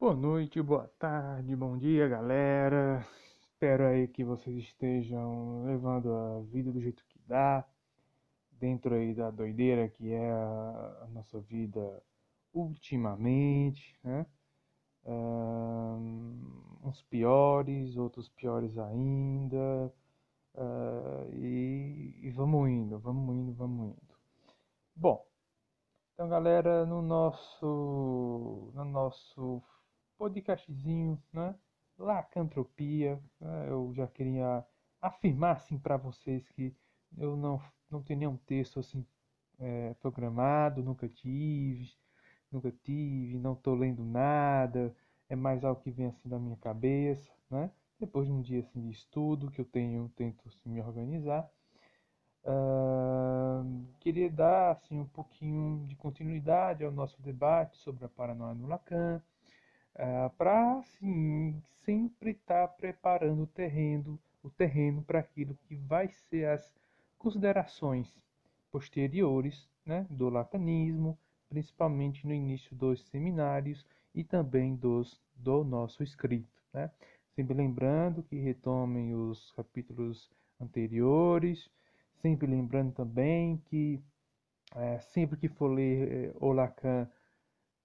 Boa noite, boa tarde, bom dia, galera. Espero aí que vocês estejam levando a vida do jeito que dá, dentro aí da doideira que é a, nossa vida ultimamente, né? uns piores, outros piores ainda. Uh, e, e vamos indo, vamos indo, vamos indo. Bom, então galera, no nosso, no nosso podcastzinho, né? Lacantropia. Né? Eu já queria afirmar assim para vocês que eu não, não tenho nenhum texto assim é, programado, nunca tive, nunca tive, não estou lendo nada, é mais algo que vem assim da minha cabeça, né? Depois de um dia assim de estudo que eu tenho, tento assim, me organizar. Uh, queria dar assim um pouquinho de continuidade ao nosso debate sobre a paranoia no Lacan, uh, para assim sempre estar tá preparando o terreno, o terreno para aquilo que vai ser as considerações posteriores, né, do lacanismo, principalmente no início dos seminários e também dos do nosso escrito, né? Sempre lembrando que retomem os capítulos anteriores Sempre lembrando também que é, sempre que for ler é, o Lacan,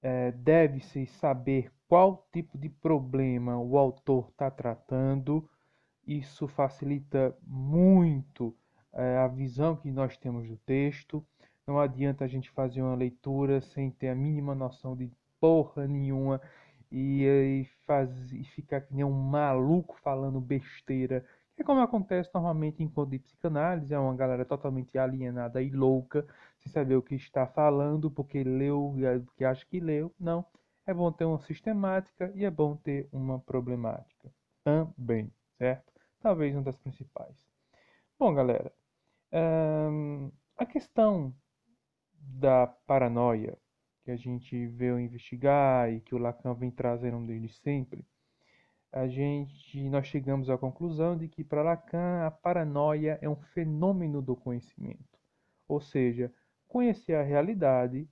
é, deve-se saber qual tipo de problema o autor está tratando. Isso facilita muito é, a visão que nós temos do texto. Não adianta a gente fazer uma leitura sem ter a mínima noção de porra nenhuma e, e, faz, e ficar que nem um maluco falando besteira é como acontece normalmente em encontro de psicanálise, é uma galera totalmente alienada e louca, sem saber o que está falando, porque leu, porque acha que leu. Não. É bom ter uma sistemática e é bom ter uma problemática também, certo? Talvez uma das principais. Bom, galera, hum, a questão da paranoia que a gente veio investigar e que o Lacan vem trazendo desde sempre a gente nós chegamos à conclusão de que para Lacan a paranoia é um fenômeno do conhecimento. Ou seja, conhecer a realidade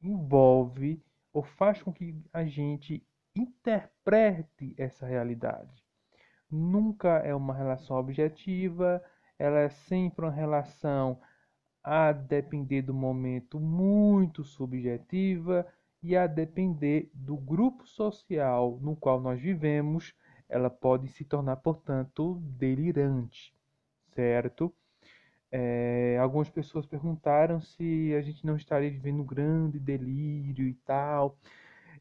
envolve ou faz com que a gente interprete essa realidade. Nunca é uma relação objetiva, ela é sempre uma relação a depender do momento muito subjetiva e a depender do grupo social no qual nós vivemos, ela pode se tornar, portanto, delirante, certo? É, algumas pessoas perguntaram se a gente não estaria vivendo um grande delírio e tal.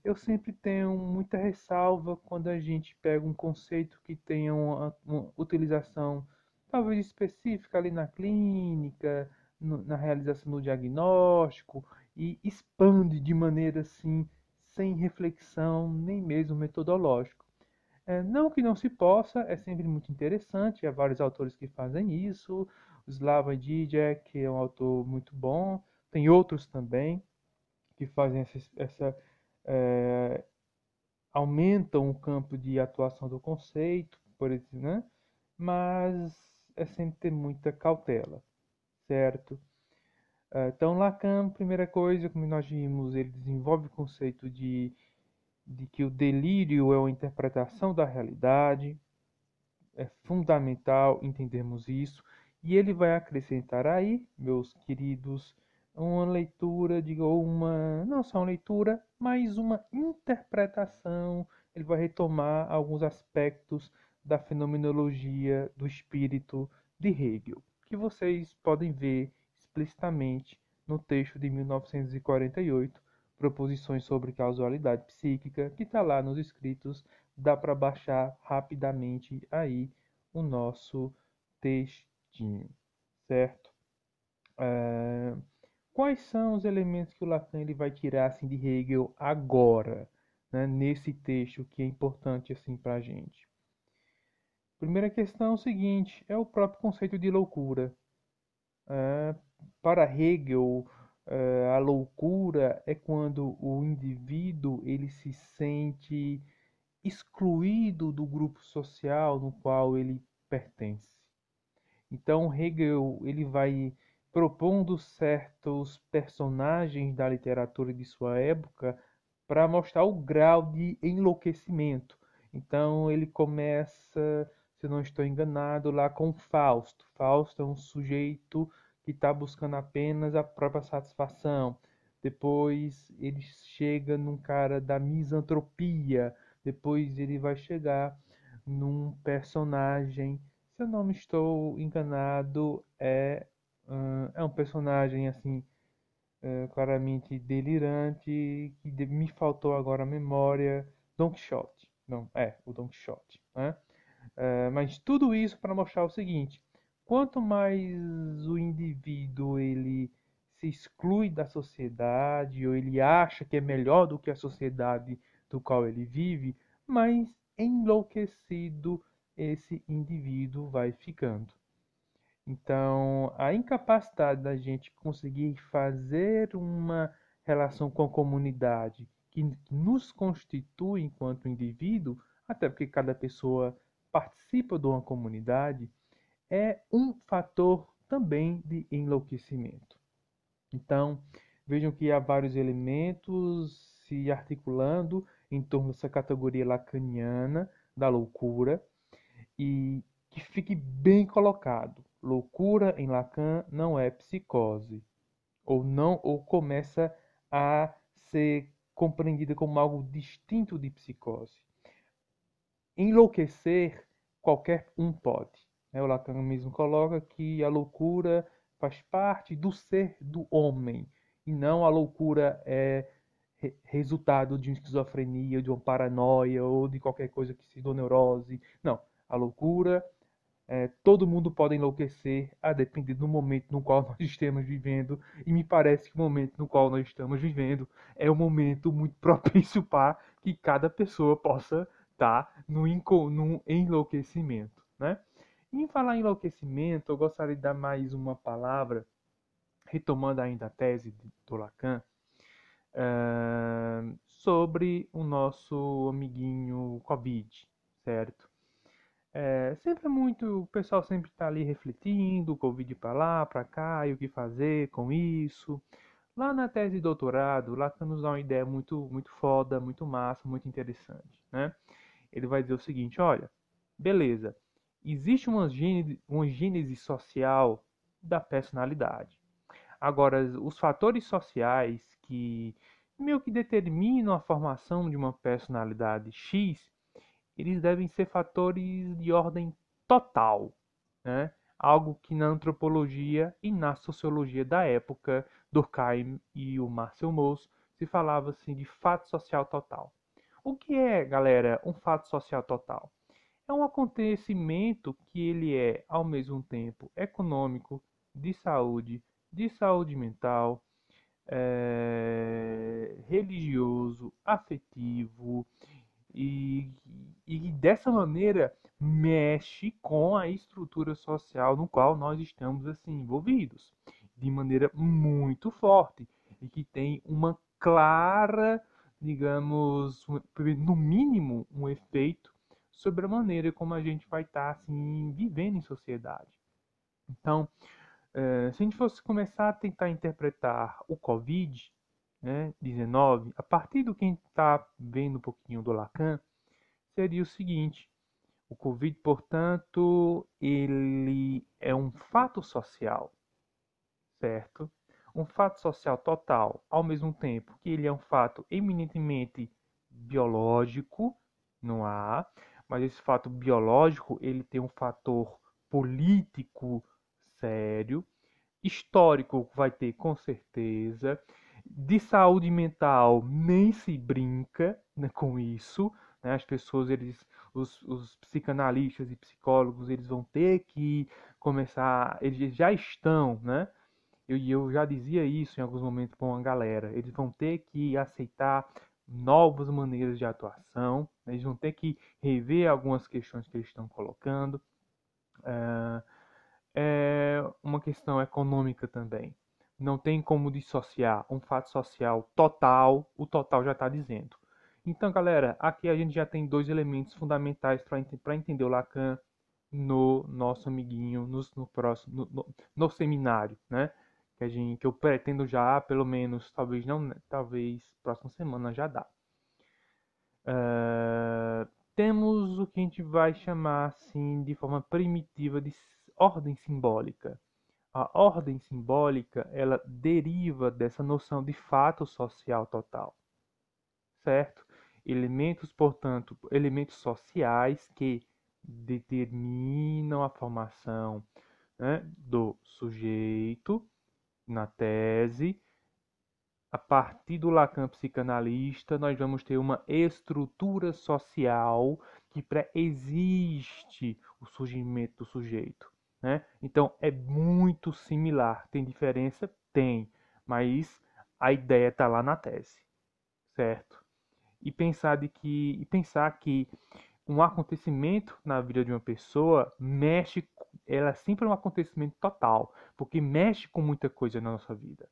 Eu sempre tenho muita ressalva quando a gente pega um conceito que tenha uma, uma utilização talvez específica ali na clínica, no, na realização do diagnóstico e expande de maneira assim, sem reflexão nem mesmo metodológico. É, não que não se possa, é sempre muito interessante, há vários autores que fazem isso, Slava Zizek, que é um autor muito bom, tem outros também que fazem essa, essa é, aumentam o campo de atuação do conceito, por exemplo, né? mas é sempre ter muita cautela, certo? Ah, então, Lacan, primeira coisa, como nós vimos, ele desenvolve o conceito de, de que o delírio é uma interpretação da realidade. É fundamental entendermos isso. E ele vai acrescentar aí, meus queridos, uma leitura, digo, uma, não só uma leitura, mas uma interpretação. Ele vai retomar alguns aspectos da fenomenologia do espírito de Hegel, que vocês podem ver explicitamente no texto de 1948, Proposições sobre Causalidade Psíquica, que está lá nos escritos, dá para baixar rapidamente aí o nosso textinho, certo? É... Quais são os elementos que o Lacan ele vai tirar assim, de Hegel agora, né, nesse texto que é importante assim, para a gente? Primeira questão é o seguinte: é o próprio conceito de loucura. É, para Hegel, eh, a loucura é quando o indivíduo ele se sente excluído do grupo social no qual ele pertence. Então Hegel ele vai propondo certos personagens da literatura de sua época para mostrar o grau de enlouquecimento. Então ele começa, se não estou enganado, lá com Fausto. Fausto é um sujeito que está buscando apenas a própria satisfação. Depois ele chega num cara da misantropia. Depois ele vai chegar num personagem, se eu não me estou enganado, é, uh, é um personagem assim uh, claramente delirante que me faltou agora a memória, Don Quixote. Não, é o Don Quixote, né? Uh, mas tudo isso para mostrar o seguinte: quanto mais o indivíduo ele se exclui da sociedade ou ele acha que é melhor do que a sociedade do qual ele vive, mais enlouquecido esse indivíduo vai ficando. Então, a incapacidade da gente conseguir fazer uma relação com a comunidade que nos constitui enquanto indivíduo, até porque cada pessoa participa de uma comunidade, é um fator também de enlouquecimento. Então, vejam que há vários elementos se articulando em torno dessa categoria lacaniana da loucura e que fique bem colocado. Loucura em Lacan não é psicose ou não ou começa a ser compreendida como algo distinto de psicose. Enlouquecer qualquer um pode. Né? O Lacan mesmo coloca que a loucura faz parte do ser do homem e não a loucura é resultado de uma esquizofrenia, de uma paranoia ou de qualquer coisa que se dê neurose. Não, a loucura, é, todo mundo pode enlouquecer a depender do momento no qual nós estamos vivendo e me parece que o momento no qual nós estamos vivendo é um momento muito propício para que cada pessoa possa estar tá no, no enlouquecimento, né? Em falar em enlouquecimento, eu gostaria de dar mais uma palavra, retomando ainda a tese do Lacan, uh, sobre o nosso amiguinho Covid, certo? É, sempre muito, o pessoal sempre está ali refletindo, Covid para lá, para cá, e o que fazer com isso. Lá na tese de doutorado, lá nos dá uma ideia muito, muito foda, muito massa, muito interessante, né? Ele vai dizer o seguinte, olha, beleza, existe uma gênese, uma gênese social da personalidade. Agora, os fatores sociais que meio que determinam a formação de uma personalidade X, eles devem ser fatores de ordem total, né? algo que na antropologia e na sociologia da época, Durkheim e o Marcel Mauss, se falava assim de fato social total. O que é, galera, um fato social total? É um acontecimento que ele é, ao mesmo tempo, econômico, de saúde, de saúde mental, é, religioso, afetivo e, e dessa maneira mexe com a estrutura social no qual nós estamos assim envolvidos de maneira muito forte e que tem uma clara, digamos, no mínimo um efeito sobre a maneira como a gente vai estar assim vivendo em sociedade. Então, é, se a gente fosse começar a tentar interpretar o Covid, né, 19, a partir do que a gente está vendo um pouquinho do Lacan, seria o seguinte: o Covid, portanto, ele é um fato social, certo? Um fato social total, ao mesmo tempo que ele é um fato eminentemente biológico, não há, mas esse fato biológico ele tem um fator político sério. Histórico vai ter com certeza. De saúde mental nem se brinca né, com isso. Né? As pessoas, eles, os, os psicanalistas e psicólogos, eles vão ter que começar. Eles já estão, né? Eu, eu já dizia isso em alguns momentos com a galera. Eles vão ter que aceitar novas maneiras de atuação, né? eles vão ter que rever algumas questões que eles estão colocando. Uh, é uma questão econômica também. Não tem como dissociar um fato social total, o total já está dizendo. Então, galera, aqui a gente já tem dois elementos fundamentais para entender o Lacan no nosso amiguinho, no, no próximo, no, no, no, seminário, né? Que, a gente, que eu pretendo já, pelo menos, talvez não, talvez próxima semana já dá. Uh, temos o que a gente vai chamar assim de forma primitiva de ordem simbólica. A ordem simbólica ela deriva dessa noção de fato social total, certo? Elementos, portanto, elementos sociais que determinam a formação né, do sujeito na tese. A partir do Lacan psicanalista, nós vamos ter uma estrutura social que pré-existe o surgimento do sujeito. Né? Então é muito similar. Tem diferença? Tem, mas a ideia está lá na tese, certo? E pensar de que e pensar que um acontecimento na vida de uma pessoa mexe, ela é sempre um acontecimento total, porque mexe com muita coisa na nossa vida.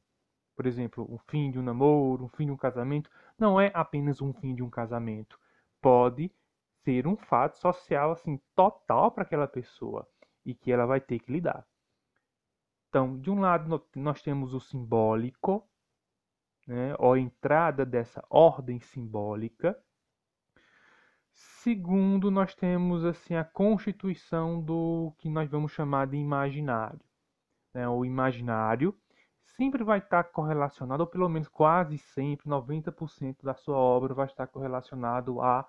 Por exemplo, o fim de um namoro, o fim de um casamento, não é apenas um fim de um casamento. Pode ser um fato social assim total para aquela pessoa e que ela vai ter que lidar. Então, de um lado nós temos o simbólico, né, ou a entrada dessa ordem simbólica, Segundo, nós temos assim a constituição do que nós vamos chamar de imaginário. Né? O imaginário sempre vai estar correlacionado, ou pelo menos quase sempre, 90% da sua obra vai estar correlacionado à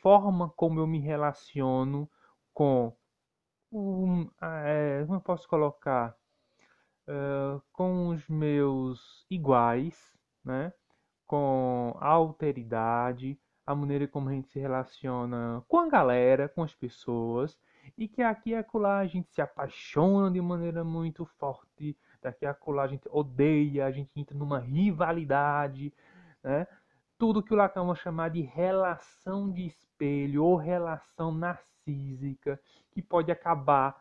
forma como eu me relaciono com um, é, como eu posso colocar uh, com os meus iguais, né? com a alteridade, a maneira como a gente se relaciona com a galera, com as pessoas, e que aqui e acolá a gente se apaixona de maneira muito forte, daqui a acolá a gente odeia, a gente entra numa rivalidade, né? Tudo que o Lacan vai chamar de relação de espelho ou relação narcísica, que pode acabar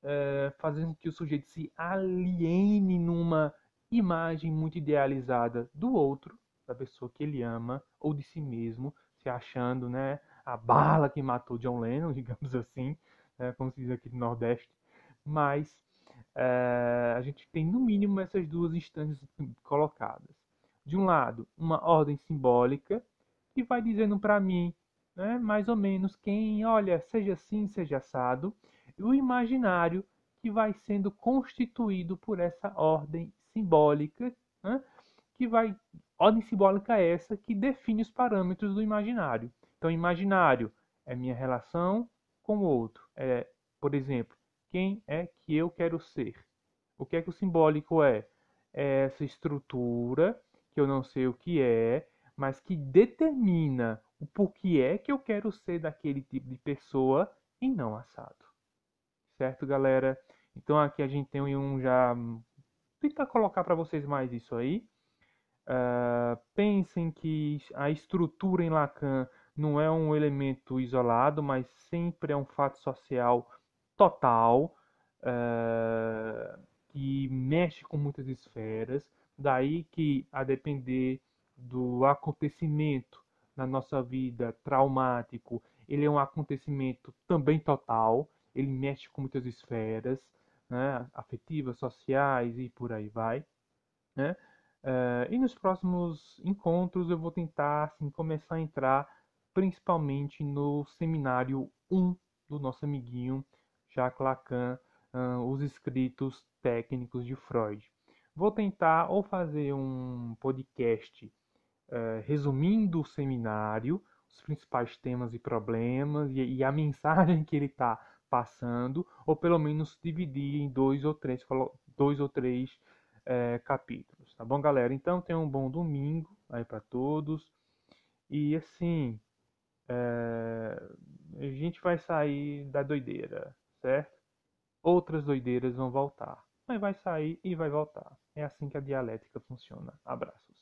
é, fazendo com que o sujeito se aliene numa imagem muito idealizada do outro, da pessoa que ele ama ou de si mesmo, se achando, né, a bala que matou John Lennon, digamos assim, né, como se diz aqui no Nordeste. Mas é, a gente tem no mínimo essas duas instâncias colocadas. De um lado, uma ordem simbólica que vai dizendo para mim, né, mais ou menos quem, olha, seja assim, seja assado, e o imaginário que vai sendo constituído por essa ordem simbólica, né, que vai Ordem simbólica é essa que define os parâmetros do imaginário. Então, imaginário é minha relação com o outro. É, por exemplo, quem é que eu quero ser? O que é que o simbólico é? É essa estrutura que eu não sei o que é, mas que determina o porquê é que eu quero ser daquele tipo de pessoa e não assado. Certo, galera? Então aqui a gente tem um já tentar colocar para vocês mais isso aí. Uh, pensem que a estrutura em Lacan não é um elemento isolado, mas sempre é um fato social total uh, que mexe com muitas esferas. Daí que, a depender do acontecimento na nossa vida traumático, ele é um acontecimento também total, ele mexe com muitas esferas, né, afetivas, sociais e por aí vai. Né? Uh, e nos próximos encontros eu vou tentar assim, começar a entrar principalmente no seminário 1 do nosso amiguinho Jacques Lacan, uh, os escritos técnicos de Freud. Vou tentar ou fazer um podcast uh, resumindo o seminário, os principais temas e problemas e, e a mensagem que ele está passando, ou pelo menos dividir em dois ou três, dois ou três é, capítulos, tá bom, galera? Então, tenham um bom domingo aí para todos. E assim, é, a gente vai sair da doideira, certo? Outras doideiras vão voltar, mas vai sair e vai voltar. É assim que a dialética funciona. Abraços.